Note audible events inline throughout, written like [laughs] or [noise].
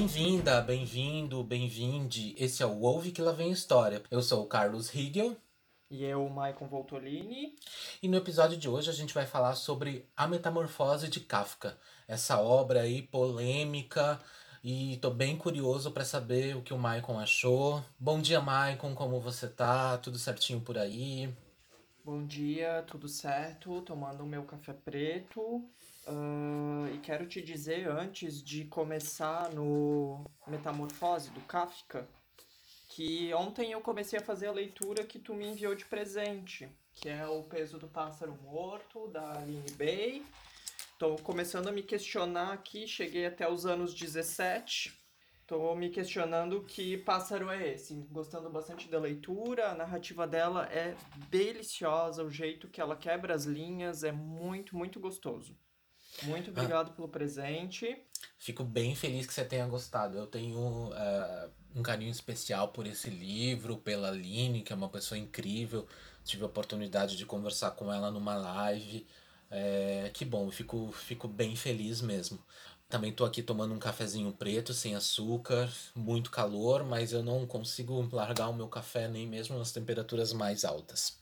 Bem-vinda, bem-vindo, bem-vinde. Esse é o Ouve que lá vem história. Eu sou o Carlos Higel. E eu, Maicon Voltolini. E no episódio de hoje a gente vai falar sobre A Metamorfose de Kafka. Essa obra aí polêmica e tô bem curioso para saber o que o Maicon achou. Bom dia, Maicon, como você tá? Tudo certinho por aí? Bom dia, tudo certo? Tomando o meu café preto. Uh, e quero te dizer, antes de começar no Metamorfose do Kafka, que ontem eu comecei a fazer a leitura que tu me enviou de presente, que é O Peso do Pássaro Morto, da Aline Bay. Estou começando a me questionar aqui, cheguei até os anos 17. Estou me questionando que pássaro é esse. Gostando bastante da leitura, a narrativa dela é deliciosa, o jeito que ela quebra as linhas é muito, muito gostoso. Muito ah. obrigado ah, pelo presente. Fico bem feliz que você tenha gostado. Eu tenho uh, um carinho especial por esse livro, pela Aline, que é uma pessoa incrível. Tive a oportunidade de conversar com ela numa live. É, que bom, fico, fico bem feliz mesmo. Também tô aqui tomando um cafezinho preto, sem açúcar, muito calor, mas eu não consigo largar o meu café nem mesmo nas temperaturas mais altas.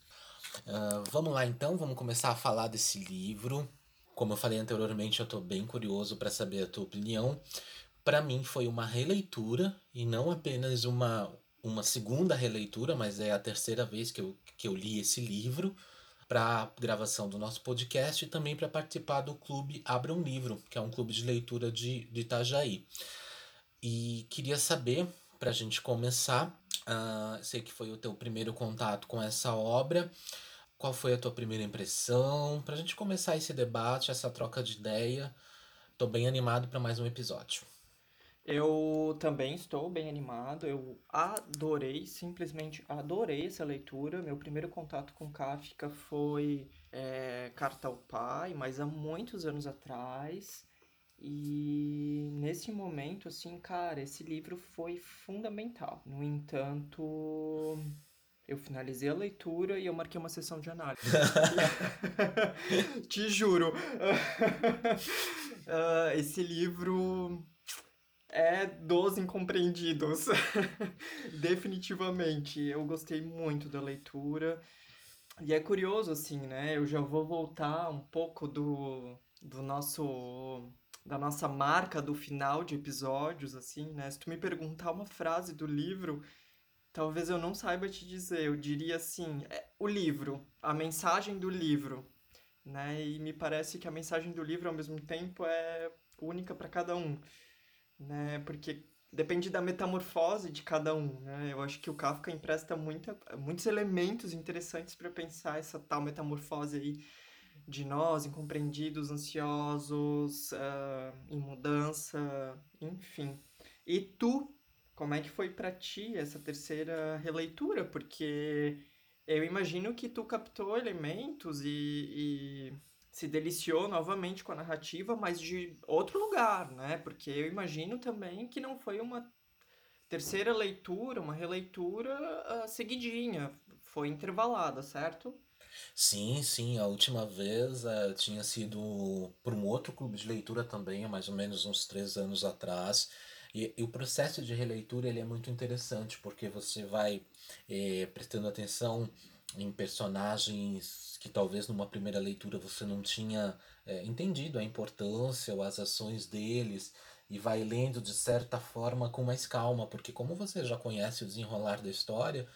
Uh, vamos lá então, vamos começar a falar desse livro. Como eu falei anteriormente, eu tô bem curioso para saber a tua opinião. Para mim foi uma releitura e não apenas uma, uma segunda releitura, mas é a terceira vez que eu, que eu li esse livro para gravação do nosso podcast e também para participar do clube Abra um Livro, que é um clube de leitura de, de Itajaí. E queria saber, para a gente começar, uh, sei que foi o teu primeiro contato com essa obra, qual foi a tua primeira impressão? Para a gente começar esse debate, essa troca de ideia, estou bem animado para mais um episódio. Eu também estou bem animado, eu adorei, simplesmente adorei essa leitura. Meu primeiro contato com Kafka foi é, Carta ao Pai, mas há muitos anos atrás. E nesse momento, assim, cara, esse livro foi fundamental. No entanto, eu finalizei a leitura e eu marquei uma sessão de análise. [laughs] Te juro. uh, [laughs] esse livro é dos incompreendidos. [laughs] Definitivamente. Eu gostei muito da leitura. E é curioso, assim, né? Eu já vou voltar um pouco do, do nosso. da nossa marca do final de episódios, assim, né? Se tu me perguntar uma frase do livro, talvez eu não saiba te dizer. Eu diria assim: é, o livro, a mensagem do livro. Né? E me parece que a mensagem do livro, ao mesmo tempo, é única para cada um né? Porque depende da metamorfose de cada um, né? Eu acho que o Kafka empresta muita, muitos elementos interessantes para pensar essa tal metamorfose aí de nós, incompreendidos, ansiosos, uh, em mudança, enfim. E tu, como é que foi para ti essa terceira releitura? Porque eu imagino que tu captou elementos e, e se deliciou novamente com a narrativa, mas de outro lugar, né? Porque eu imagino também que não foi uma terceira leitura, uma releitura uh, seguidinha, foi intervalada, certo? Sim, sim, a última vez uh, tinha sido por um outro clube de leitura também, mais ou menos uns três anos atrás. E, e o processo de releitura ele é muito interessante, porque você vai eh, prestando atenção em personagens que talvez numa primeira leitura você não tinha é, entendido a importância ou as ações deles e vai lendo de certa forma com mais calma, porque como você já conhece o desenrolar da história,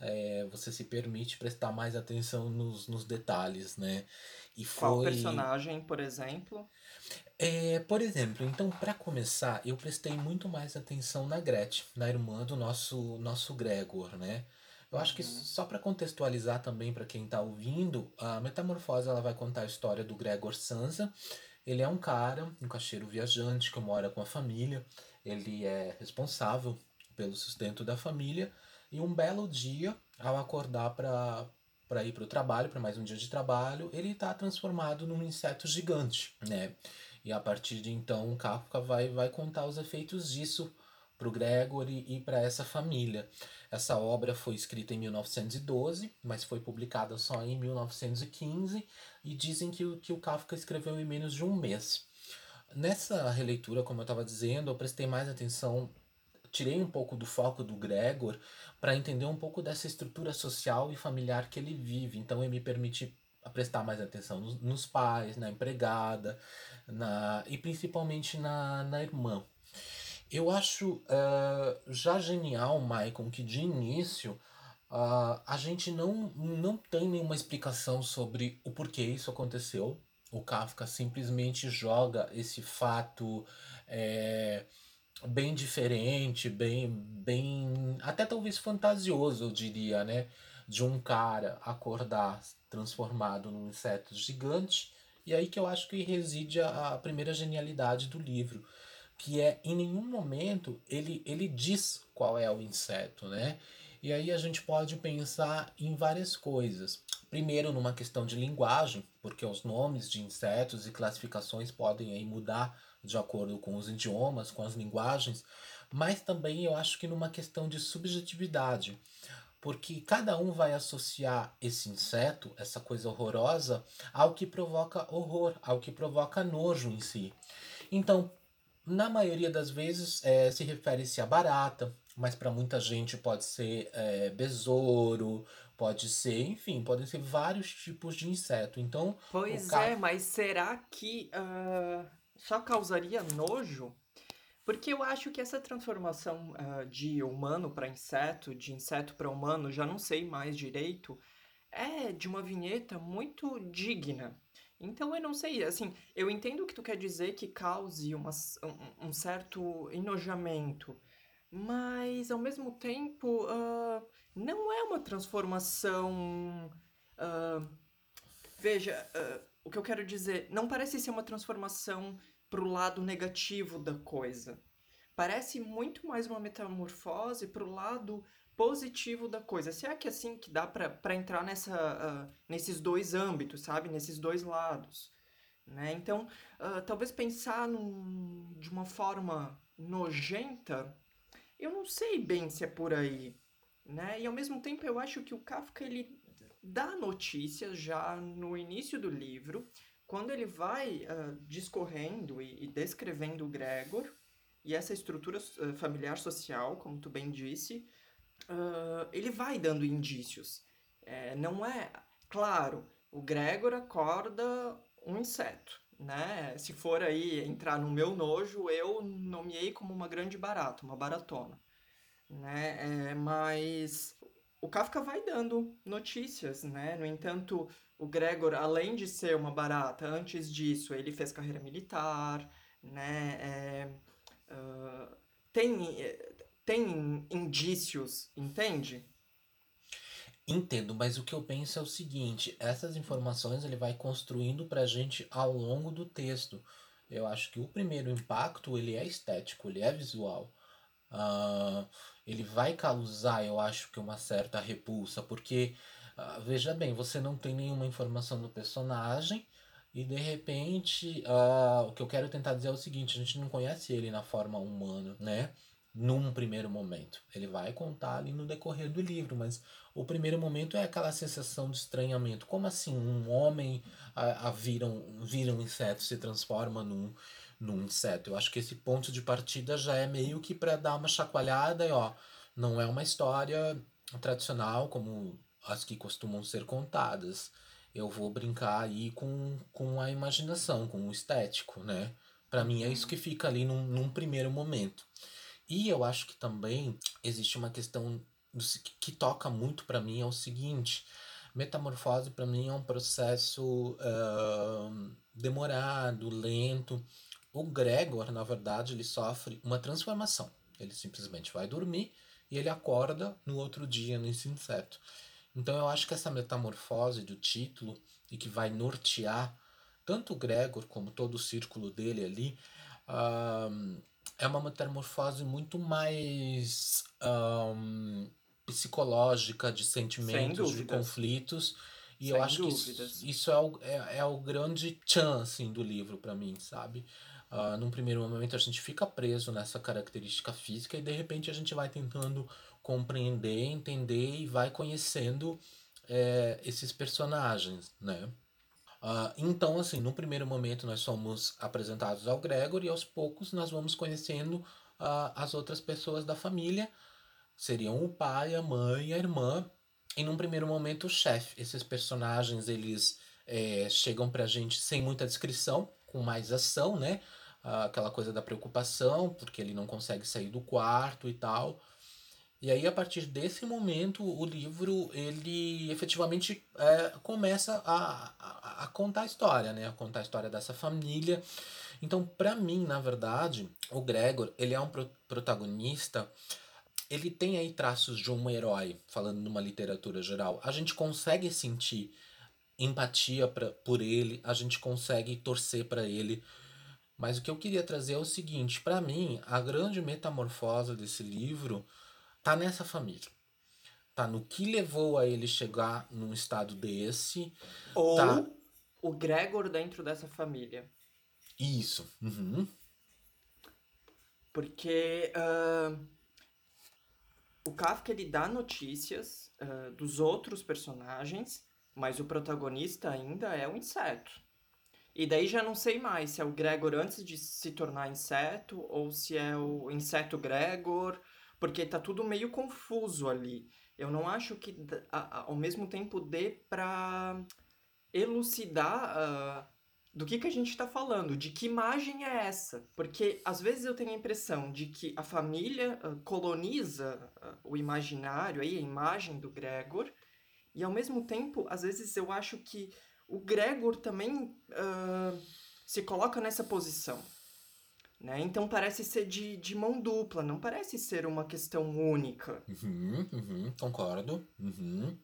é, você se permite prestar mais atenção nos, nos detalhes, né? E foi... Qual personagem, por exemplo? É, por exemplo, então para começar, eu prestei muito mais atenção na Gretchen, na irmã do nosso nosso Gregor, né? Eu acho que só para contextualizar também para quem está ouvindo, a Metamorfose ela vai contar a história do Gregor Sansa. Ele é um cara, um caixeiro viajante que mora com a família. Ele é responsável pelo sustento da família e um belo dia, ao acordar para para ir para o trabalho, para mais um dia de trabalho, ele está transformado num inseto gigante, né? E a partir de então, Kafka vai vai contar os efeitos disso para o Gregory e para essa família. Essa obra foi escrita em 1912, mas foi publicada só em 1915 e dizem que, que o Kafka escreveu em menos de um mês. nessa releitura, como eu estava dizendo, eu prestei mais atenção, tirei um pouco do foco do Gregor para entender um pouco dessa estrutura social e familiar que ele vive. Então, ele me permite prestar mais atenção nos, nos pais, na empregada, na e principalmente na, na irmã. Eu acho uh, já genial, Maicon, que de início uh, a gente não, não tem nenhuma explicação sobre o porquê isso aconteceu. O Kafka simplesmente joga esse fato é, bem diferente, bem, bem. até talvez fantasioso, eu diria, né? De um cara acordar transformado num inseto gigante. E aí que eu acho que reside a, a primeira genialidade do livro que é em nenhum momento ele, ele diz qual é o inseto, né? E aí a gente pode pensar em várias coisas. Primeiro, numa questão de linguagem, porque os nomes de insetos e classificações podem aí mudar de acordo com os idiomas, com as linguagens, mas também eu acho que numa questão de subjetividade, porque cada um vai associar esse inseto, essa coisa horrorosa, ao que provoca horror, ao que provoca nojo em si. Então, na maioria das vezes é, se refere-se a barata, mas para muita gente pode ser é, besouro, pode ser, enfim, podem ser vários tipos de inseto. Então, pois ca... é, mas será que uh, só causaria nojo? Porque eu acho que essa transformação uh, de humano para inseto, de inseto para humano, já não sei mais direito, é de uma vinheta muito digna. Então eu não sei, assim, eu entendo que tu quer dizer que cause uma, um, um certo enojamento, mas ao mesmo tempo uh, não é uma transformação. Uh, veja, o que eu quero dizer, não parece ser uma transformação pro lado negativo da coisa. Parece muito mais uma metamorfose pro lado positivo da coisa. Será que é assim que dá para entrar nessa, uh, nesses dois âmbitos, sabe? Nesses dois lados. Né? Então, uh, talvez pensar num, de uma forma nojenta, eu não sei bem se é por aí. Né? E ao mesmo tempo eu acho que o Kafka ele dá notícias já no início do livro, quando ele vai uh, discorrendo e, e, descrevendo o Gregor e essa estrutura uh, familiar social, como tu bem disse, uh, ele vai dando indícios. É, não é. Claro, o Gregor acorda um inseto. Né? Se for aí entrar no meu nojo, eu nomeei como uma grande barata, uma baratona. Né? É, mas o Kafka vai dando notícias, né? No entanto, o Gregor, além de ser uma barata, antes disso ele fez carreira militar, né? É, uh, tem tem indícios, entende? Entendo, mas o que eu penso é o seguinte: essas informações ele vai construindo pra gente ao longo do texto. Eu acho que o primeiro impacto ele é estético, ele é visual. Uh, ele vai causar, eu acho que uma certa repulsa, porque uh, veja bem, você não tem nenhuma informação do personagem e de repente uh, o que eu quero tentar dizer é o seguinte: a gente não conhece ele na forma humana, né? num primeiro momento. Ele vai contar ali no decorrer do livro, mas o primeiro momento é aquela sensação de estranhamento. Como assim um homem a, a vira, um, vira um inseto, se transforma num, num inseto? Eu acho que esse ponto de partida já é meio que para dar uma chacoalhada e ó, não é uma história tradicional como as que costumam ser contadas. Eu vou brincar aí com, com a imaginação, com o estético, né? Para mim é isso que fica ali num, num primeiro momento. E eu acho que também existe uma questão que toca muito para mim é o seguinte: metamorfose para mim é um processo uh, demorado, lento. O Gregor, na verdade, ele sofre uma transformação. Ele simplesmente vai dormir e ele acorda no outro dia nesse inseto. Então eu acho que essa metamorfose do título e que vai nortear tanto o Gregor como todo o círculo dele ali, uh, é uma metamorfose muito mais um, psicológica, de sentimentos, de conflitos. E Sem eu acho dúvidas. que isso, isso é, o, é, é, o grande chance assim, do livro para mim, sabe? Uh, num primeiro momento a gente fica preso nessa característica física e de repente a gente vai tentando compreender, entender e vai conhecendo é, esses personagens, né? Uh, então, assim, no primeiro momento nós somos apresentados ao Gregor e aos poucos nós vamos conhecendo uh, as outras pessoas da família. Seriam o pai, a mãe, a irmã e num primeiro momento o chefe. Esses personagens eles é, chegam pra gente sem muita descrição, com mais ação, né? Uh, aquela coisa da preocupação, porque ele não consegue sair do quarto e tal. E aí, a partir desse momento, o livro, ele efetivamente é, começa a, a, a, contar a história, né? A contar a história dessa família. Então, para mim, na verdade, o Gregor, ele é um pro protagonista ele tem aí traços de um herói, falando numa literatura geral. A gente consegue sentir empatia pra, por ele, a gente consegue torcer para ele. Mas o que eu queria trazer é o seguinte: para mim, a grande metamorfose desse livro tá nessa família. Tá no que levou a ele chegar num estado desse. Ou tá... o Gregor dentro dessa família. Isso. Uhum. Porque. Uh o Kafka ele dá notícias uh, dos outros personagens, mas o protagonista ainda é o inseto. E daí já não sei mais se é o Gregor antes de se tornar inseto ou se é o inseto Gregor, porque tá tudo meio confuso ali. Eu não acho que ao mesmo tempo dê para elucidar uh, do que, que a gente está falando, de que imagem é essa? Porque às vezes eu tenho a impressão de que a família uh, coloniza uh, o imaginário, aí, a imagem do Gregor, e ao mesmo tempo, às vezes eu acho que o Gregor também uh, se coloca nessa posição. Né? Então parece ser de, de mão dupla, não parece ser uma questão única. Uhum, uhum, concordo. Uhum.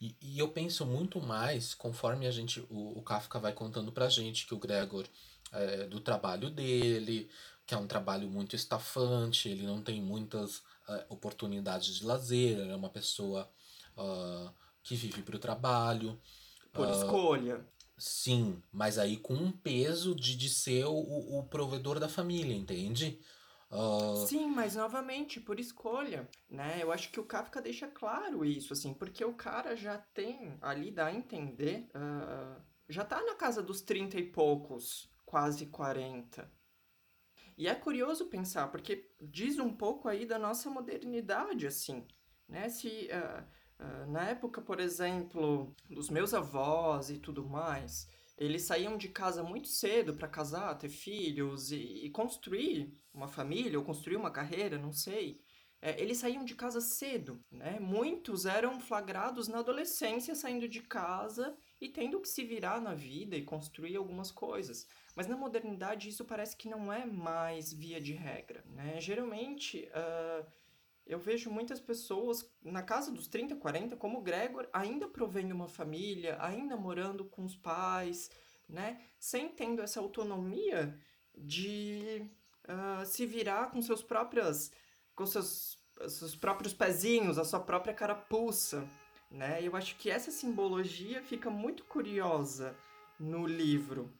E, e eu penso muito mais, conforme a gente, o, o Kafka vai contando pra gente que o Gregor, é, do trabalho dele, que é um trabalho muito estafante, ele não tem muitas é, oportunidades de lazer, ele é uma pessoa uh, que vive para o trabalho. Por uh, escolha. Sim, mas aí com um peso de, de ser o, o provedor da família, entende? Uh... Sim, mas novamente, por escolha, né? Eu acho que o Kafka deixa claro isso, assim, porque o cara já tem, ali dá a entender, uh, já tá na casa dos 30 e poucos, quase 40. E é curioso pensar, porque diz um pouco aí da nossa modernidade, assim, né? Se uh, na época, por exemplo, dos meus avós e tudo mais, eles saíam de casa muito cedo para casar, ter filhos e, e, construir uma família ou construir uma carreira, não sei. É, eles saíam de casa cedo, né? Muitos eram flagrados na adolescência saindo de casa e tendo que se virar na vida e construir algumas coisas. Mas na modernidade isso parece que não é mais via de regra, né? Geralmente uh, eu vejo muitas pessoas na casa dos 30, 40, como o Gregor, ainda provendo uma família, ainda morando com os pais, né? Sem tendo essa autonomia de uh, se virar com seus próprias com seus, seus próprios pezinhos, a sua própria carapuça, né? Eu acho que essa simbologia fica muito curiosa no livro.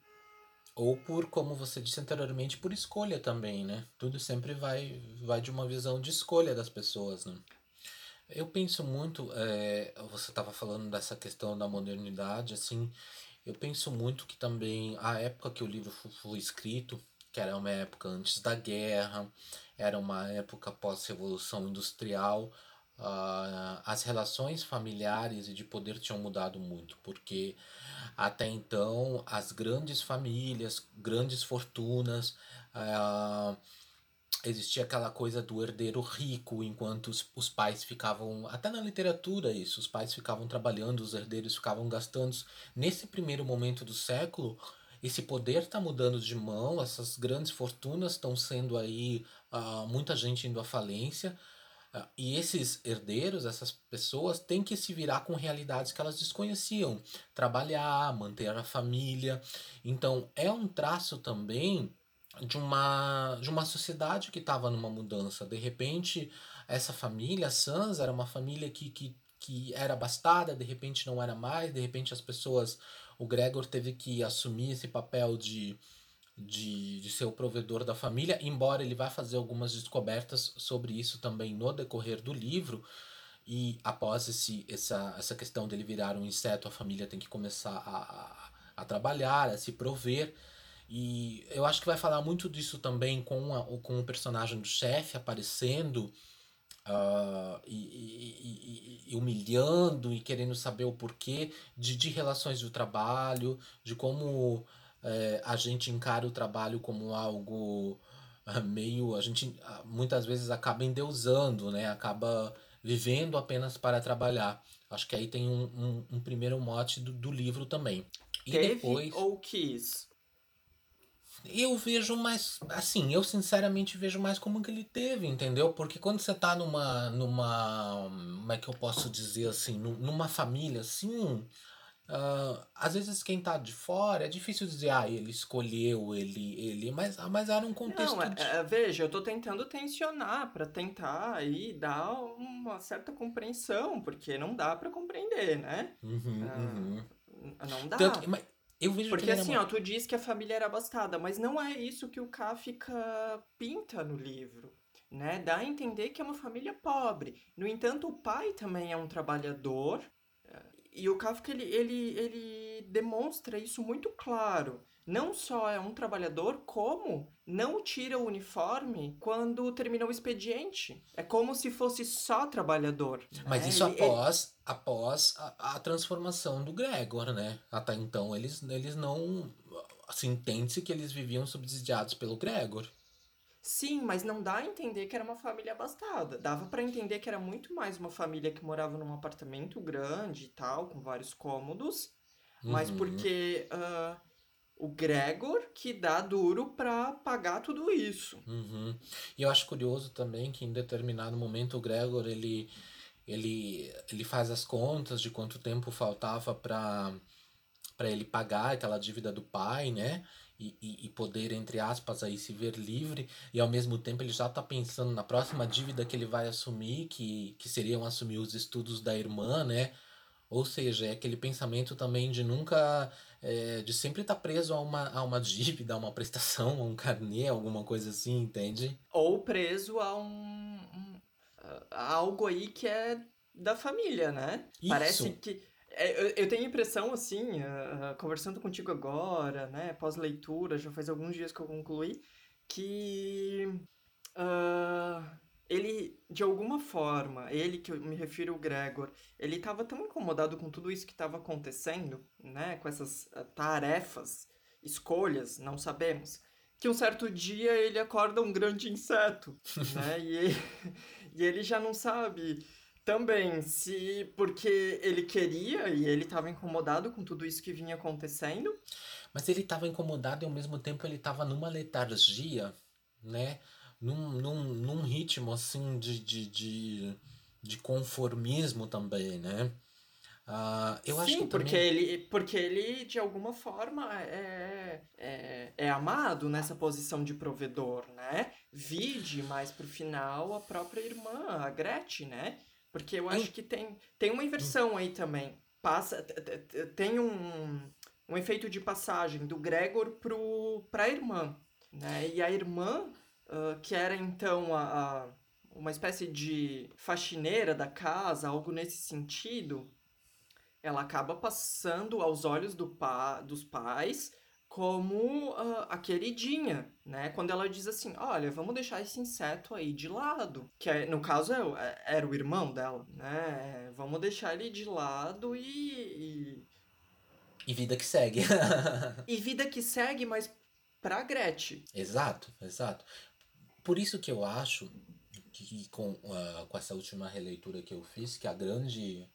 Ou por, como você disse anteriormente, por escolha também, né? Tudo sempre vai, vai de uma visão de escolha das pessoas, né? Eu penso muito, é, você estava falando dessa questão da modernidade, assim, eu penso muito que também a época que o livro foi escrito, que era uma época antes da guerra, era uma época pós-revolução industrial, uh, as relações familiares e de poder tinham mudado muito, porque até então as grandes famílias, grandes fortunas, uh, existia aquela coisa do herdeiro rico, enquanto os, os pais ficavam, até na literatura isso, os pais ficavam trabalhando, os herdeiros ficavam gastando. Nesse primeiro momento do século, esse poder está mudando de mão, essas grandes fortunas estão sendo aí, uh, muita gente indo à falência, e esses herdeiros, essas pessoas, têm que se virar com realidades que elas desconheciam. Trabalhar, manter a família. Então, é um traço também de uma, de uma sociedade que estava numa mudança. De repente, essa família, Sans, era uma família que, que, que era bastada, de repente não era mais, de repente as pessoas. O Gregor teve que assumir esse papel de de, de ser o provedor da família, embora ele vá fazer algumas descobertas sobre isso também no decorrer do livro. E após esse, essa, essa questão dele virar um inseto, a família tem que começar a, a trabalhar, a se prover. E eu acho que vai falar muito disso também com, a, com o personagem do chefe aparecendo uh, e, e, e, humilhando e querendo saber o porquê de, de relações do trabalho, de como é, a gente encara o trabalho como algo ah, meio. A gente ah, muitas vezes acaba endeusando, né? Acaba vivendo apenas para trabalhar. Acho que aí tem um, um, um primeiro mote do, do livro também. E Teve depois... ou quis? Eu vejo mais, assim, eu sinceramente vejo mais como que ele teve, entendeu? Porque quando você tá numa, numa, como é que eu posso dizer assim, numa família assim, Uh, às vezes quem tá de fora é difícil dizer, ah, ele escolheu, ele, ele, mas, mas era um contexto. Não, de... é, veja, eu tô tentando tensionar para tentar aí dar uma certa compreensão, porque não dá para compreender, né? Uhum, uh, uhum. Não dá. Tanto, mas eu vejo porque assim, ó, tu diz que a família era abastada, mas não é isso que o Kafka pinta no livro. Né? Dá a entender que é uma família pobre. No entanto, o pai também é um trabalhador e o Kafka, ele, ele, ele demonstra isso muito claro. Não só é um trabalhador, como não tira o uniforme quando termina o expediente. É como se fosse só trabalhador. Mas né? isso ele, após, ele... após a, a, transformação do Gregor, né? Até então eles, eles não. Assim, entende-se que eles viviam subsidiados pelo Gregor. Sim, mas não dá a entender que era uma família abastada. Dava para entender que era muito mais uma família que morava num apartamento grande e tal, com vários cômodos, uhum. mas porque uh, o Gregor que dá duro para pagar tudo isso. Uhum. E eu acho curioso também que em determinado momento o Gregor ele ele ele faz as contas de quanto tempo faltava para para ele pagar aquela dívida do pai, né? E, e, e, poder, entre aspas, aí se ver livre, e ao mesmo tempo ele já está pensando na próxima dívida que ele vai assumir, que, que seriam assumir os estudos da irmã, né? Ou seja, é aquele pensamento também de nunca. É, de sempre estar tá preso a uma, a uma dívida, a uma prestação, a um carnê, alguma coisa assim, entende? Ou preso a um. um a algo aí que é da família, né? Isso. Parece que eu tenho a impressão, assim, uh, conversando contigo agora, né, pós-leitura, já faz alguns dias que eu concluí, que uh, ele, de alguma forma, ele que eu me refiro ao Gregor, ele estava tão incomodado com tudo isso que estava acontecendo, né, com essas tarefas, escolhas, não sabemos, que um certo dia ele acorda um grande inseto, [laughs] né, e, ele, [laughs] e ele já não sabe também, se porque ele queria e ele estava incomodado com tudo isso que vinha acontecendo. Mas ele estava incomodado e ao mesmo tempo ele estava numa letargia, né? Num, num, num ritmo assim de, de, de, de conformismo também, né? Uh, eu Sim, acho que porque também... ele porque ele de alguma forma é, é, é amado nessa posição de provedor, né? Vide mais pro final a própria irmã, a Gretchen, né? Porque eu acho que tem, tem uma inversão aí também. Passa, tem um, um efeito de passagem do Gregor pro, pra irmã. Né? E a irmã, uh, que era então a, a, uma espécie de faxineira da casa, algo nesse sentido, ela acaba passando aos olhos do pa, dos pais como uh, a queridinha, né? Quando ela diz assim, olha, vamos deixar esse inseto aí de lado, que é, no caso é, é, era o irmão dela, né? Vamos deixar ele de lado e... E, e vida que segue. [laughs] e vida que segue, mas pra Gretchen. Exato, exato. Por isso que eu acho que com, uh, com essa última releitura que eu fiz, que a grande...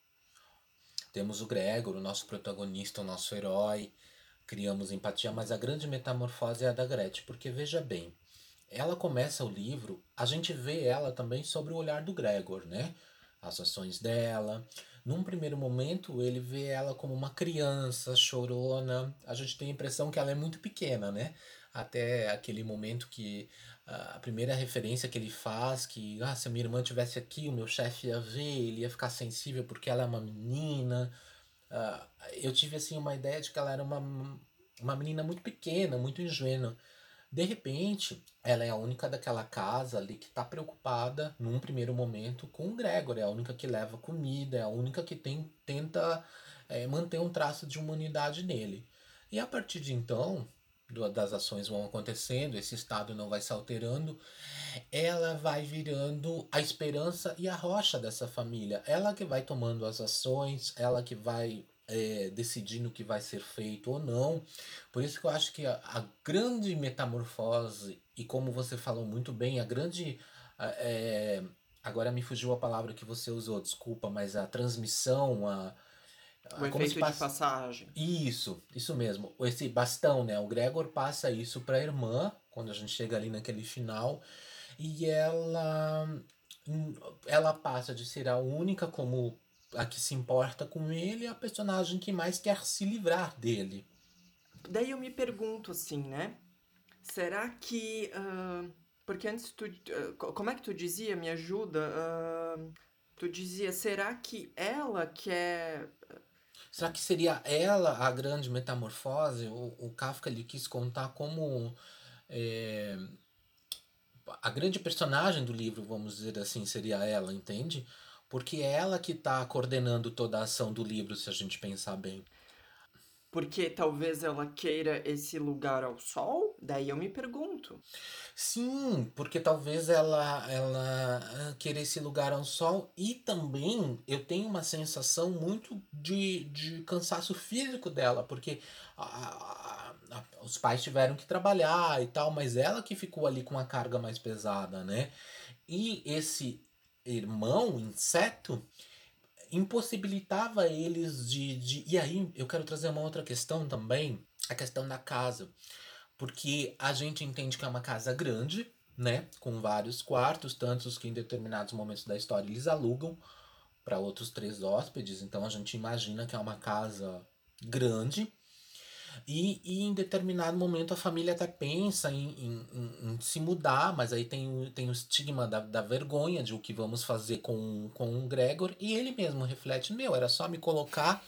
Temos o Gregor, o nosso protagonista, o nosso herói, criamos empatia, mas a grande metamorfose é a da Gretchen, porque veja bem, ela começa o livro, a gente vê ela também sobre o olhar do Gregor, né? As ações dela. Num primeiro momento, ele vê ela como uma criança chorona. A gente tem a impressão que ela é muito pequena, né? Até aquele momento que a primeira referência que ele faz, que ah, se a minha irmã tivesse aqui, o meu chefe ia ver, ele ia ficar sensível porque ela é uma menina. Uh, eu tive assim uma ideia de que ela era uma, uma menina muito pequena, muito ingênua. De repente, ela é a única daquela casa ali que está preocupada, num primeiro momento, com o Gregor. É a única que leva comida, é a única que tem, tenta é, manter um traço de humanidade nele. E a partir de então, das ações vão acontecendo, esse estado não vai se alterando, ela vai virando a esperança e a rocha dessa família. Ela que vai tomando as ações, ela que vai é, decidindo o que vai ser feito ou não. Por isso que eu acho que a, a grande metamorfose, e como você falou muito bem, a grande. É, agora me fugiu a palavra que você usou, desculpa, mas a transmissão, a o efeito passa... de passagem. Isso, isso mesmo. Esse bastão, né? O Gregor passa isso para a irmã, quando a gente chega ali naquele final, e ela ela passa de ser a única como a que se importa com ele, a personagem que mais quer se livrar dele. Daí eu me pergunto assim, né? Será que uh, porque antes tu uh, como é que tu dizia? Me ajuda. Uh, tu dizia, será que ela quer Será que seria ela a grande metamorfose? O, o Kafka ele quis contar como é, a grande personagem do livro, vamos dizer assim, seria ela, entende? Porque é ela que está coordenando toda a ação do livro, se a gente pensar bem. Porque talvez ela queira esse lugar ao sol? Daí eu me pergunto. Sim, porque talvez ela ela ah, queira esse lugar ao sol e também eu tenho uma sensação muito de, de cansaço físico dela, porque a, a, a, os pais tiveram que trabalhar e tal, mas ela que ficou ali com a carga mais pesada, né? E esse irmão, inseto, impossibilitava eles de, de. E aí eu quero trazer uma outra questão também, a questão da casa. Porque a gente entende que é uma casa grande, né? Com vários quartos, tantos que em determinados momentos da história eles alugam para outros três hóspedes. Então a gente imagina que é uma casa grande e, e em determinado momento a família até pensa em, em, em, se mudar, mas aí tem, tem o estigma da, da vergonha de o que vamos fazer com, com o Gregor, e ele mesmo reflete: meu, era só me colocar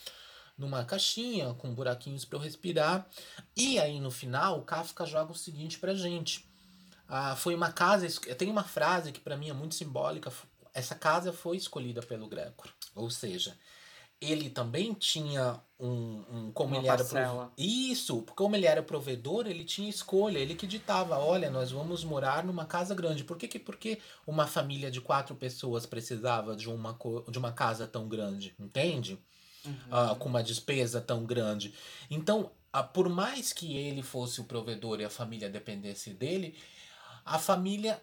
numa caixinha com buraquinhos para eu respirar. E aí no final o Kafka joga o seguinte pra gente. Ah, foi uma casa. Tem uma frase que para mim é muito simbólica. Essa casa foi escolhida pelo Gregor. Ou seja, ele também tinha um, um como Uma ele era prov... isso como ele era provedor ele tinha escolha ele que ditava olha nós vamos morar numa casa grande por que, que porque uma família de quatro pessoas precisava de uma de uma casa tão grande entende uhum. uh, com uma despesa tão grande então por mais que ele fosse o provedor e a família dependesse dele a família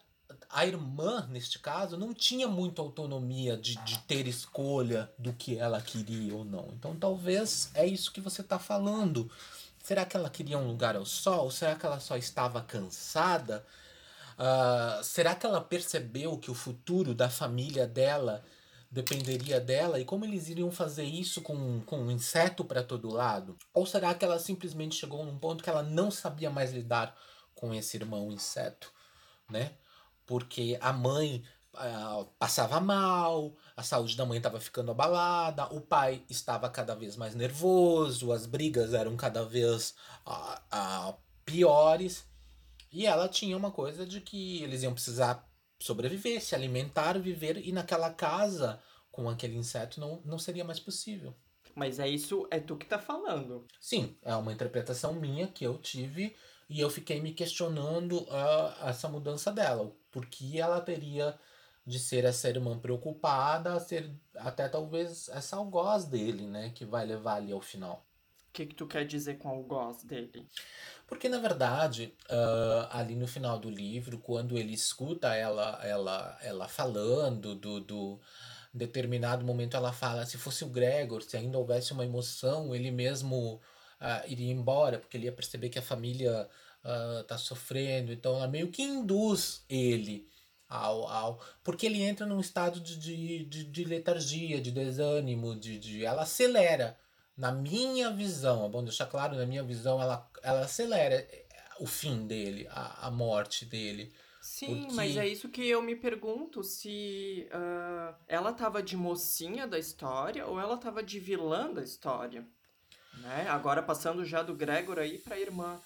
a irmã, neste caso, não tinha muita autonomia de, de ter escolha do que ela queria ou não. Então talvez é isso que você está falando. Será que ela queria um lugar ao sol? Será que ela só estava cansada? Uh, será que ela percebeu que o futuro da família dela dependeria dela? E como eles iriam fazer isso com, com um inseto para todo lado? Ou será que ela simplesmente chegou num ponto que ela não sabia mais lidar com esse irmão inseto, né? porque a mãe uh, passava mal, a saúde da mãe estava ficando abalada, o pai estava cada vez mais nervoso, as brigas eram cada vez uh, uh, piores. E ela tinha uma coisa de que eles iam precisar sobreviver, se alimentar, viver, e naquela casa com aquele inseto não, não seria mais possível. Mas é isso, é tu que tá falando. Sim, é uma interpretação minha que eu tive e eu fiquei me questionando uh, essa mudança dela. Por que ela teria de ser essa irmã preocupada a ser até talvez essa algoz dele, né? Que vai levar ali ao final. O que, que tu quer dizer com algoz dele? Porque, na verdade, uh, ali no final do livro, quando ele escuta ela ela, ela falando do, do determinado momento, ela fala, se fosse o Gregor, se ainda houvesse uma emoção, ele mesmo uh, iria embora, porque ele ia perceber que a família uh, tá sofrendo. Então ela meio que induz ele ao. ao porque ele entra num estado de, de, de, de letargia, de desânimo, de, de. Ela acelera. Na minha visão, é bom deixar claro, na minha visão, ela, ela acelera o fim dele, a, a morte dele. Sim, porque... mas é isso que eu me pergunto se uh, ela tava de mocinha da história ou ela tava de vilã da história. Né? Agora passando já do Gregor aí pra irmã.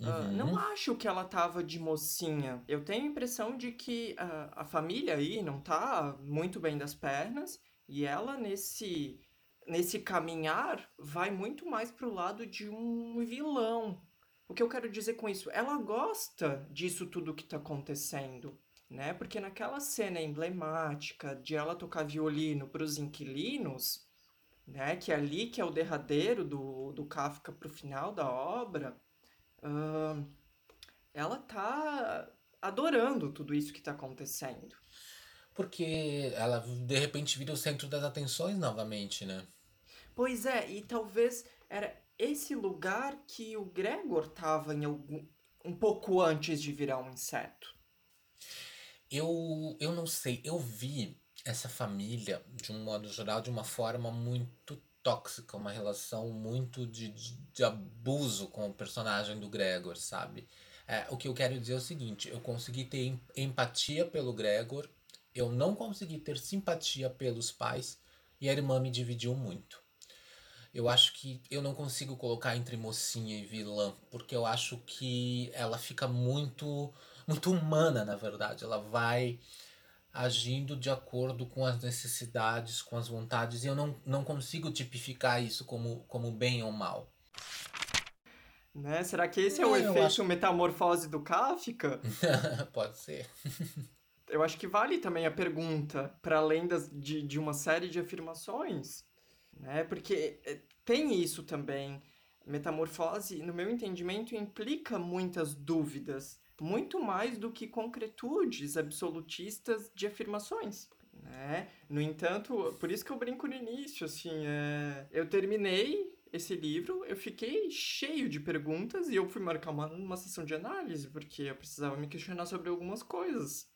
Uh, não acho que ela tava de mocinha. Eu tenho a impressão de que uh, a família aí não tá muito bem das pernas e ela nesse nesse caminhar, vai muito mais pro lado de um vilão. O que eu quero dizer com isso? Ela gosta disso tudo que tá acontecendo, né? Porque naquela cena emblemática de ela tocar violino para os inquilinos, né? Que é ali que é o derradeiro do, do Kafka pro final da obra, uh, ela tá adorando tudo isso que tá acontecendo. Porque ela de repente vira o centro das atenções novamente, né? Pois é, e talvez era esse lugar que o Gregor estava em algum, um pouco antes de virar um inseto. Eu, eu não sei, eu vi essa família, de um modo geral, de uma forma muito tóxica, uma relação muito de, de, de abuso com o personagem do Gregor, sabe? É, o que eu quero dizer é o seguinte: eu consegui ter empatia pelo Gregor, eu não consegui ter simpatia pelos pais, e a irmã me dividiu muito. Eu acho que eu não consigo colocar entre mocinha e vilã, porque eu acho que ela fica muito muito humana, na verdade. Ela vai agindo de acordo com as necessidades, com as vontades, e eu não, não consigo tipificar isso como, como bem ou mal. Né? Será que esse é, o efeito acho... metamorfose do Kafka? [laughs] Pode ser. [laughs] eu acho que vale também a pergunta, para além das, de, de uma série de afirmações né? Porque eh, tem isso também. Metamorfose, no meu entendimento, implica muitas dúvidas, muito mais do que concretudes absolutistas de afirmações. Né? No entanto, por isso que eu brinco no início, assim, é... eu terminei esse livro, eu fiquei cheio de perguntas e eu fui marcar uma, uma sessão de análise, porque eu precisava me questionar sobre algumas coisas.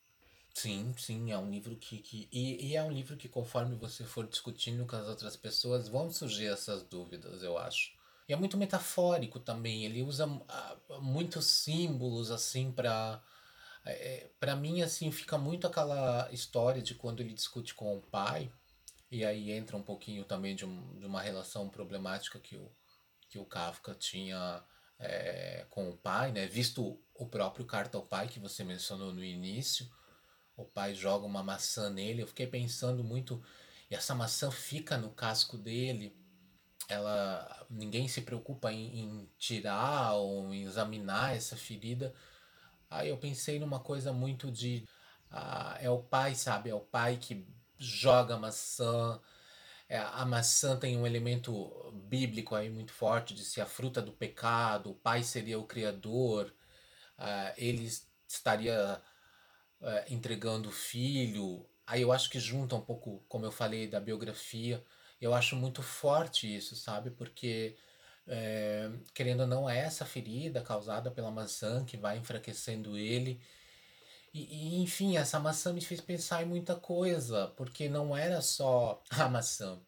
Sim, sim, é um livro que. que e, e é um livro que, conforme você for discutindo com as outras pessoas, vão surgir essas dúvidas, eu acho. E é muito metafórico também, ele usa uh, muitos símbolos, assim, para é, para mim, assim, fica muito aquela história de quando ele discute com o pai, e aí entra um pouquinho também de, um, de uma relação problemática que o, que o Kafka tinha é, com o pai, né? Visto o próprio Carta ao Pai que você mencionou no início, o pai joga uma maçã nele. Eu fiquei pensando muito, e essa maçã fica no casco dele. Ela, ninguém se preocupa em, em tirar ou em examinar essa ferida. Aí eu pensei numa coisa muito de ah, é o pai, sabe? É o pai que joga a maçã. É, a maçã tem um elemento bíblico aí muito forte de ser a fruta do pecado, o pai seria o criador, ah, ele estaria é, entregando o filho. Aí eu acho que junta um pouco, como eu falei, da biografia. Eu acho muito forte isso, sabe? Porque, é, querendo ou não, é essa ferida causada pela maçã que vai enfraquecendo ele. E, e, enfim, essa maçã me fez pensar em muita coisa, porque não era só a maçã.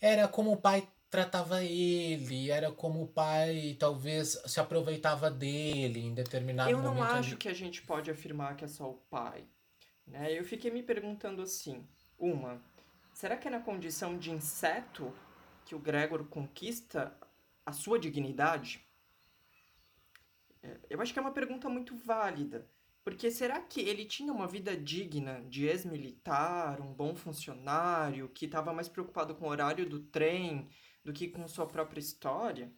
Era como o pai tratava ele, era como o pai talvez se aproveitava dele em determinado momento. Eu não acho que a gente pode afirmar que é só o pai. Né? Eu fiquei me perguntando assim: uma, será que é na condição de inseto que o Gregor conquista a sua dignidade? É, eu acho que é uma pergunta muito válida. Porque será que ele tinha uma vida digna de ex-militar, um bom funcionário, que estava mais preocupado com o horário do trem do que com sua própria história.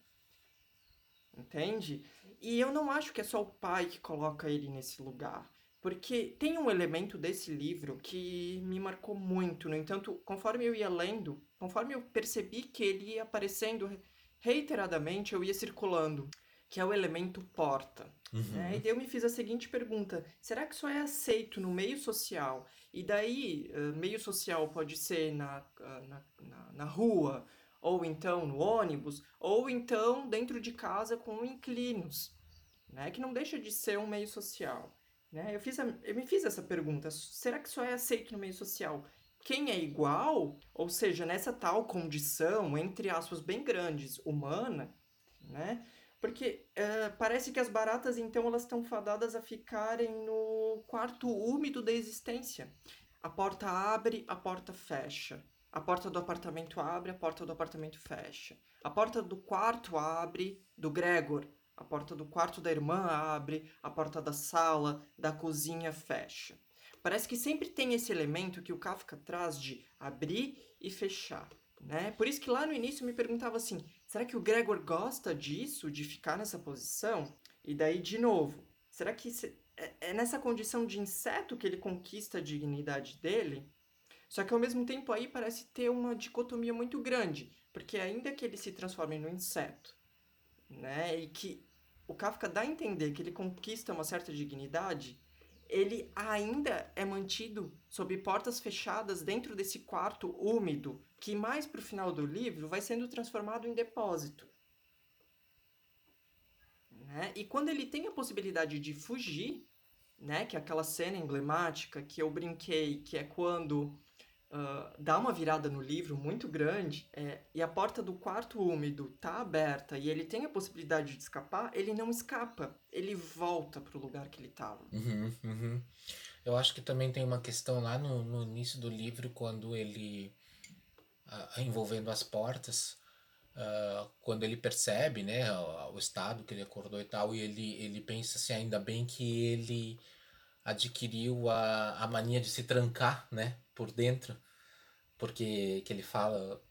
Entende? E eu não acho que é só o pai que coloca ele nesse lugar. Porque tem um elemento desse livro que me marcou muito. No entanto, conforme eu ia lendo, conforme eu percebi que ele ia aparecendo reiteradamente, eu ia circulando, que é o elemento porta. Uhum. Né? E daí eu me fiz a seguinte pergunta: será que isso é aceito no meio social? E daí, meio social pode ser na, na, na, na rua, ou então no ônibus, ou então dentro de casa com inclinos, né? Que não deixa de ser um meio social. Né? Eu, fiz a, eu me fiz essa pergunta: será que só é aceito no meio social quem é igual, ou seja, nessa tal condição, entre aspas, bem grandes, humana, né? Porque é, parece que as baratas, então, elas estão fadadas a ficarem no quarto úmido da existência. A porta abre, a porta fecha. A porta do apartamento abre, a porta do apartamento fecha. A porta do quarto abre, do Gregor. A porta do quarto da irmã abre, a porta da sala, da cozinha fecha. Parece que sempre tem esse elemento que o Kafka traz de abrir e fechar. Né? Por isso que lá no início eu me perguntava assim: será que o Gregor gosta disso, de ficar nessa posição? E daí, de novo, será que é, é nessa condição de inseto que ele conquista a dignidade dele? Só que ao mesmo tempo aí parece ter uma dicotomia muito grande, porque ainda que ele se transforme no inseto, né, e que o Kafka dá a entender que ele conquista uma certa dignidade, ele ainda é mantido sob portas fechadas dentro desse quarto úmido, que mais para o final do livro vai sendo transformado em depósito. Né? E quando ele tem a possibilidade de fugir, né, que é aquela cena emblemática que eu brinquei, que é quando uh, dá uma virada no livro muito grande é, e a porta do quarto úmido tá aberta e ele tem a possibilidade de escapar, ele não escapa, ele volta para o lugar que ele estava. Uhum, uhum. Eu acho que também tem uma questão lá no, no início do livro, quando ele. Uh, envolvendo as portas, uh, quando ele percebe né, o, o, estado que ele acordou e tal, e ele, ele pensa assim: ainda bem que ele adquiriu a, a mania de se trancar né, por dentro, porque que ele fala.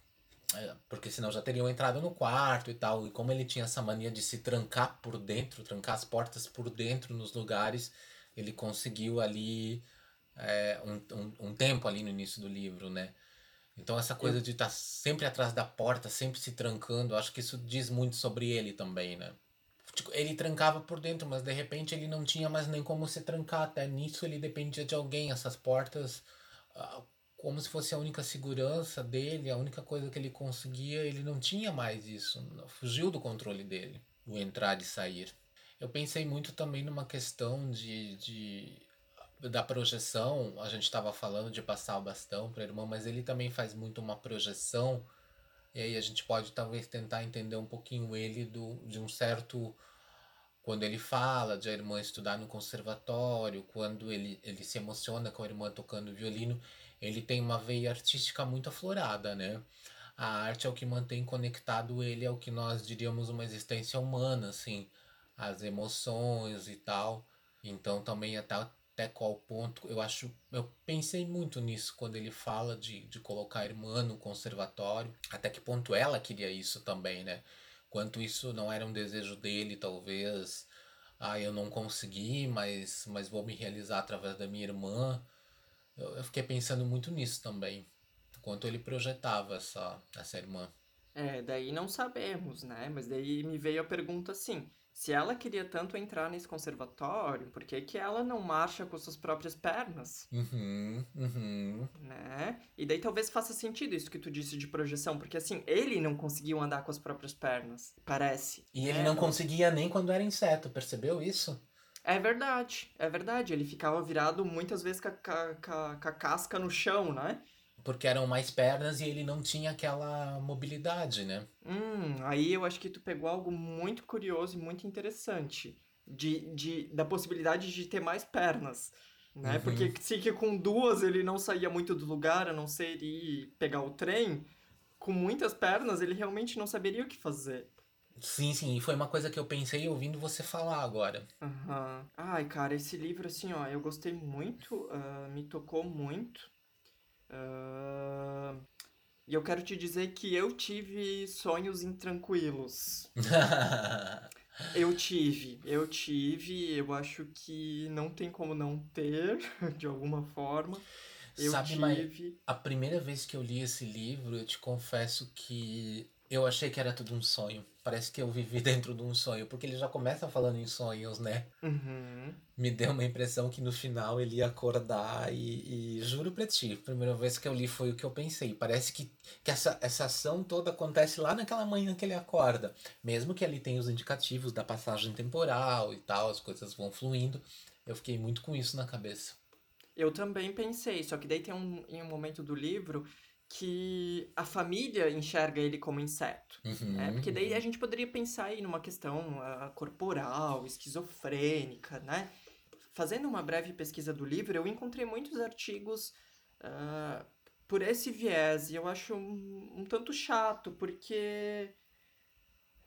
É, porque senão já teriam entrado no quarto e tal. E como ele tinha essa mania de se trancar por dentro, trancar as portas por dentro nos lugares, ele conseguiu ali é, um, um, um, tempo ali no início do livro, né? Então essa coisa de estar tá sempre atrás da porta, sempre se trancando, acho que isso diz muito sobre ele também, né? Tipo, ele trancava por dentro, mas de repente ele não tinha mais nem como se trancar. Até nisso ele dependia de alguém. Essas portas, ah, como se fosse a única segurança dele, a única coisa que ele conseguia, ele não tinha mais isso. Fugiu do controle dele, o entrar e sair. Eu pensei muito também numa questão de, de da projeção. A gente estava falando de passar o bastão para a irmã, mas ele também faz muito uma projeção e aí a gente pode talvez tentar entender um pouquinho ele do, de um certo. Quando ele fala de a irmã estudar no conservatório, quando ele, ele se emociona com a irmã tocando violino, ele tem uma veia artística muito aflorada, né? A arte é o que mantém conectado ele ao que nós diríamos uma existência humana, assim, as emoções e tal. Então também até até qual ponto. Eu acho. Eu pensei muito nisso quando ele fala de, de colocar a irmã no conservatório. Até que ponto ela queria isso também, né? Quanto isso não era um desejo dele, talvez. Ah, eu não consegui, mas, mas vou me realizar através da minha irmã. Eu, eu fiquei pensando muito nisso também. Quanto ele projetava essa, essa irmã. É, daí não sabemos, né? Mas daí me veio a pergunta assim: se ela queria tanto entrar nesse conservatório, por que, que ela não marcha com suas próprias pernas? Uhum, uhum. Né? E daí talvez faça sentido isso que tu disse de projeção, porque assim, ele não conseguiu andar com as próprias pernas, parece. E ele né? não conseguia nem quando era inseto, percebeu isso? É verdade, é verdade. Ele ficava virado muitas vezes com a, com a, com a casca no chão, né? Porque eram mais pernas e ele não tinha aquela mobilidade, né? Hum, aí eu acho que tu pegou algo muito curioso e muito interessante. De, de, da possibilidade de ter mais pernas. Né? Uhum. Porque se que com duas ele não saía muito do lugar, a não ser ir pegar o trem, com muitas pernas ele realmente não saberia o que fazer. Sim, sim, e foi uma coisa que eu pensei ouvindo você falar agora. Uhum. Ai, cara, esse livro, assim, ó, eu gostei muito, uh, me tocou muito. Uh, e eu quero te dizer que eu tive sonhos intranquilos. [laughs] eu tive, eu tive, eu acho que não tem como não ter, [laughs] de alguma forma. Eu Sabe, tive... a primeira vez que eu li esse livro, eu te confesso que eu achei que era tudo um sonho. Parece que eu vivi [laughs] dentro de um sonho, porque ele já começa falando em sonhos, né? Uhum. Me deu uma impressão que no final ele ia acordar e, e, juro pra ti, a primeira vez que eu li foi o que eu pensei. Parece que, que essa, essa ação toda acontece lá naquela manhã que ele acorda. Mesmo que ali tem os indicativos da passagem temporal e tal, as coisas vão fluindo. Eu fiquei muito com isso na cabeça. Eu também pensei, só que daí tem um, em um momento do livro que a família enxerga ele como inseto. Uhum, né? Porque daí a gente poderia pensar aí numa questão uh, corporal, esquizofrênica, né? Fazendo uma breve pesquisa do livro, eu encontrei muitos artigos uh, por esse viés, e eu acho um, um tanto chato, porque.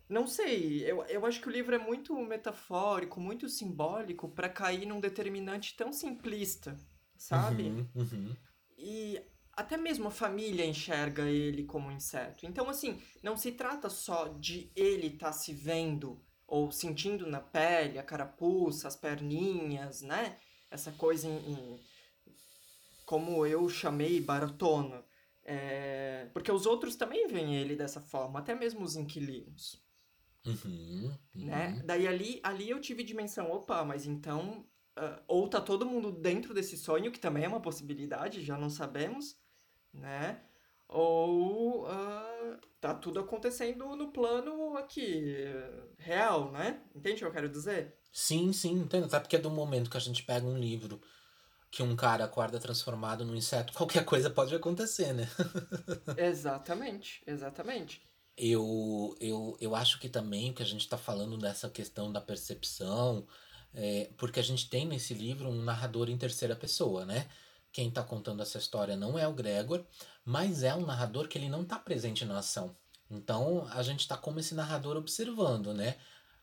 Não sei, eu, eu acho que o livro é muito metafórico, muito simbólico para cair num determinante tão simplista, sabe? Uhum, uhum. E até mesmo a família enxerga ele como inseto. Então, assim, não se trata só de ele estar tá se vendo ou sentindo na pele a carapuça, as perninhas, né? Essa coisa em, em como eu chamei baratona. É, porque os outros também veem ele dessa forma, até mesmo os inquilinos. Uhum, uhum. Né? Daí ali, ali eu tive dimensão, opa, mas então. Uh, ou tá todo mundo dentro desse sonho, que também é uma possibilidade, já não sabemos, né? Ou uh, tá tudo acontecendo no plano aqui, real, né? Entende o que eu quero dizer? Sim, sim, entendo. Até porque é do momento que a gente pega um livro que um cara acorda transformado num inseto, [laughs] qualquer coisa pode acontecer, né? [laughs] exatamente, exatamente. Eu, eu, eu acho que também que a gente está falando dessa questão da percepção, é, porque a gente tem nesse livro um narrador em terceira pessoa, né? Quem está contando essa história não é o Gregor, mas é um narrador que ele não está presente na ação. Então a gente está como esse narrador observando, né?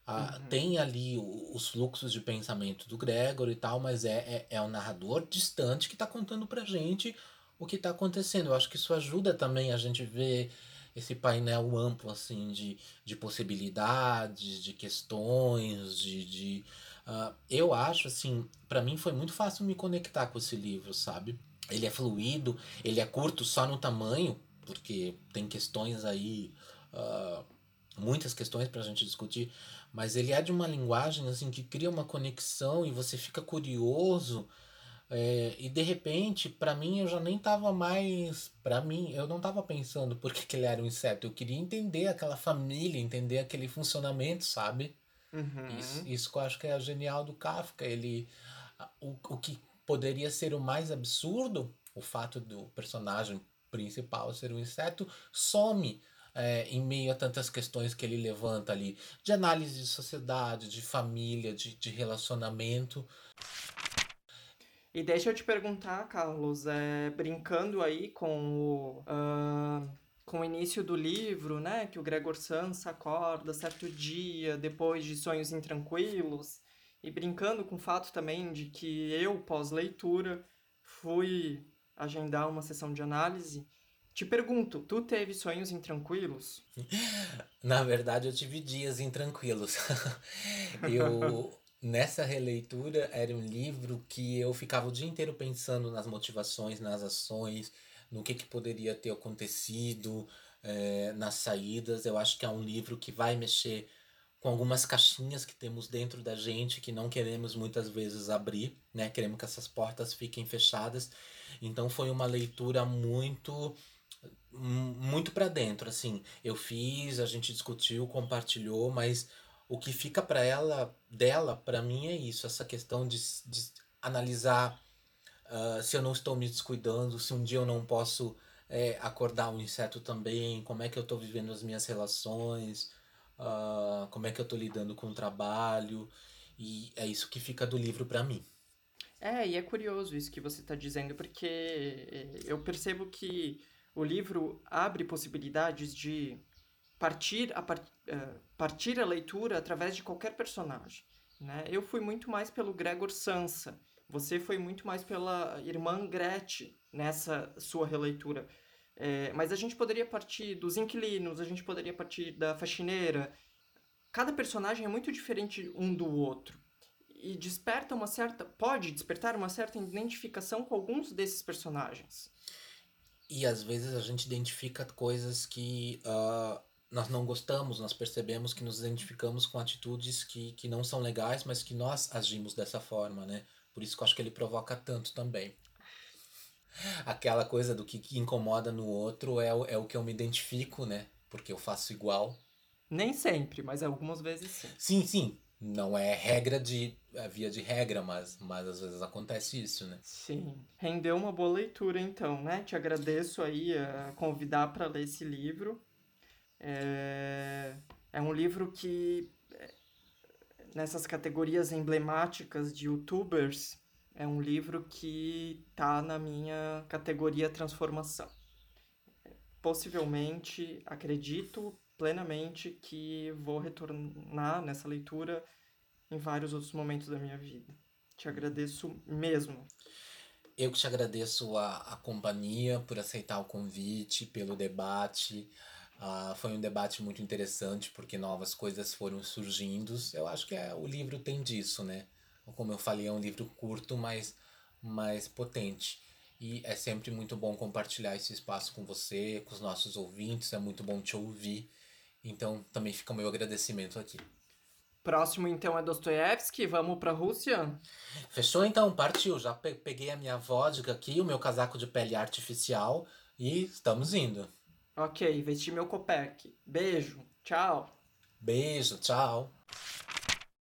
Ah, uhum. Tem ali os fluxos de pensamento do Gregor e tal, mas é, é, é um narrador distante que está contando pra gente o que está acontecendo. Eu acho que isso ajuda também a gente ver esse painel amplo assim de, de possibilidades, de questões, de, de uh, eu acho assim, para mim foi muito fácil me conectar com esse livro, sabe? Ele é fluido, ele é curto só no tamanho, porque tem questões aí, uh, muitas questões para a gente discutir, mas ele é de uma linguagem assim que cria uma conexão e você fica curioso. É, e de repente, para mim, eu já nem tava mais. para mim, eu não tava pensando por que, que ele era um inseto. Eu queria entender aquela família, entender aquele funcionamento, sabe? Uhum. Isso, isso que eu acho que é genial do Kafka. Ele. O, o que poderia ser o mais absurdo, o fato do personagem principal ser um inseto, some é, em meio a tantas questões que ele levanta ali, de análise de sociedade, de família, de, de relacionamento. E deixa eu te perguntar, Carlos, é, brincando aí com o, uh, com o início do livro, né, que o Gregor Sansa acorda certo dia, depois de sonhos intranquilos, e brincando com o fato também de que eu, pós-leitura, fui agendar uma sessão de análise, te pergunto, tu teve sonhos intranquilos? [laughs] Na verdade, eu tive dias intranquilos. [laughs] eu nessa releitura era um livro que eu ficava o dia inteiro pensando nas motivações, nas ações, no que, que poderia ter acontecido, é, nas saídas. Eu acho que é um livro que vai mexer com algumas caixinhas que temos dentro da gente que não queremos muitas vezes abrir, né? Queremos que essas portas fiquem fechadas. Então foi uma leitura muito muito para dentro, assim. Eu fiz, a gente discutiu, compartilhou, mas o que fica para ela, dela, para mim é isso, essa questão de, de analisar uh, se eu não estou me descuidando, se um dia eu não posso é, acordar um inseto também, como é que eu estou vivendo as minhas relações, uh, como é que eu estou lidando com o trabalho, e é isso que fica do livro para mim. É, e é curioso isso que você está dizendo, porque eh, eu percebo que o livro abre possibilidades de partir a, uh, partir a leitura através de qualquer personagem. Né? Eu fui muito mais pelo Gregor Sansa, você foi muito mais pela irmã Gretchen nessa sua releitura. É, mas a gente poderia partir dos inquilinos, a gente poderia partir da faxineira. Cada personagem é muito diferente um do outro. E desperta uma certa. pode despertar uma certa identificação com alguns desses personagens. E às vezes a gente identifica coisas que uh, nós não gostamos, nós percebemos que nos identificamos com atitudes que, que não são legais, mas que nós agimos dessa forma, né? Por isso que eu acho que ele provoca tanto também. Aquela coisa do que, incomoda no outro é, o, é o que eu me identifico, né? Porque eu faço igual. Nem sempre, mas algumas vezes sim. Sim, sim. Não é regra de. É via de regra, mas, mas às vezes acontece isso, né? Sim. Rendeu uma boa leitura, então, né? Te agradeço aí a convidar para ler esse livro. É, é um livro que, nessas categorias emblemáticas de youtubers, é um livro que tá na minha categoria transformação. Possivelmente, acredito plenamente que vou retornar nessa leitura em vários outros momentos da minha vida. Te agradeço mesmo. Eu que te agradeço a, a companhia por aceitar o convite, pelo debate. Uh, foi um debate muito interessante porque novas coisas foram surgindo. Eu acho que é, o livro tem disso, né? Como eu falei, é um livro curto, mas mais potente. E é sempre muito bom compartilhar esse espaço com você, com os nossos ouvintes, é muito bom te ouvir. Então também fica o meu agradecimento aqui. Próximo então é Dostoiévski, vamos para a Rússia? Fechou então, partiu. Já peguei a minha vodka aqui, o meu casaco de pele artificial e estamos indo. Ok, vesti meu copec. Beijo, tchau. Beijo, tchau.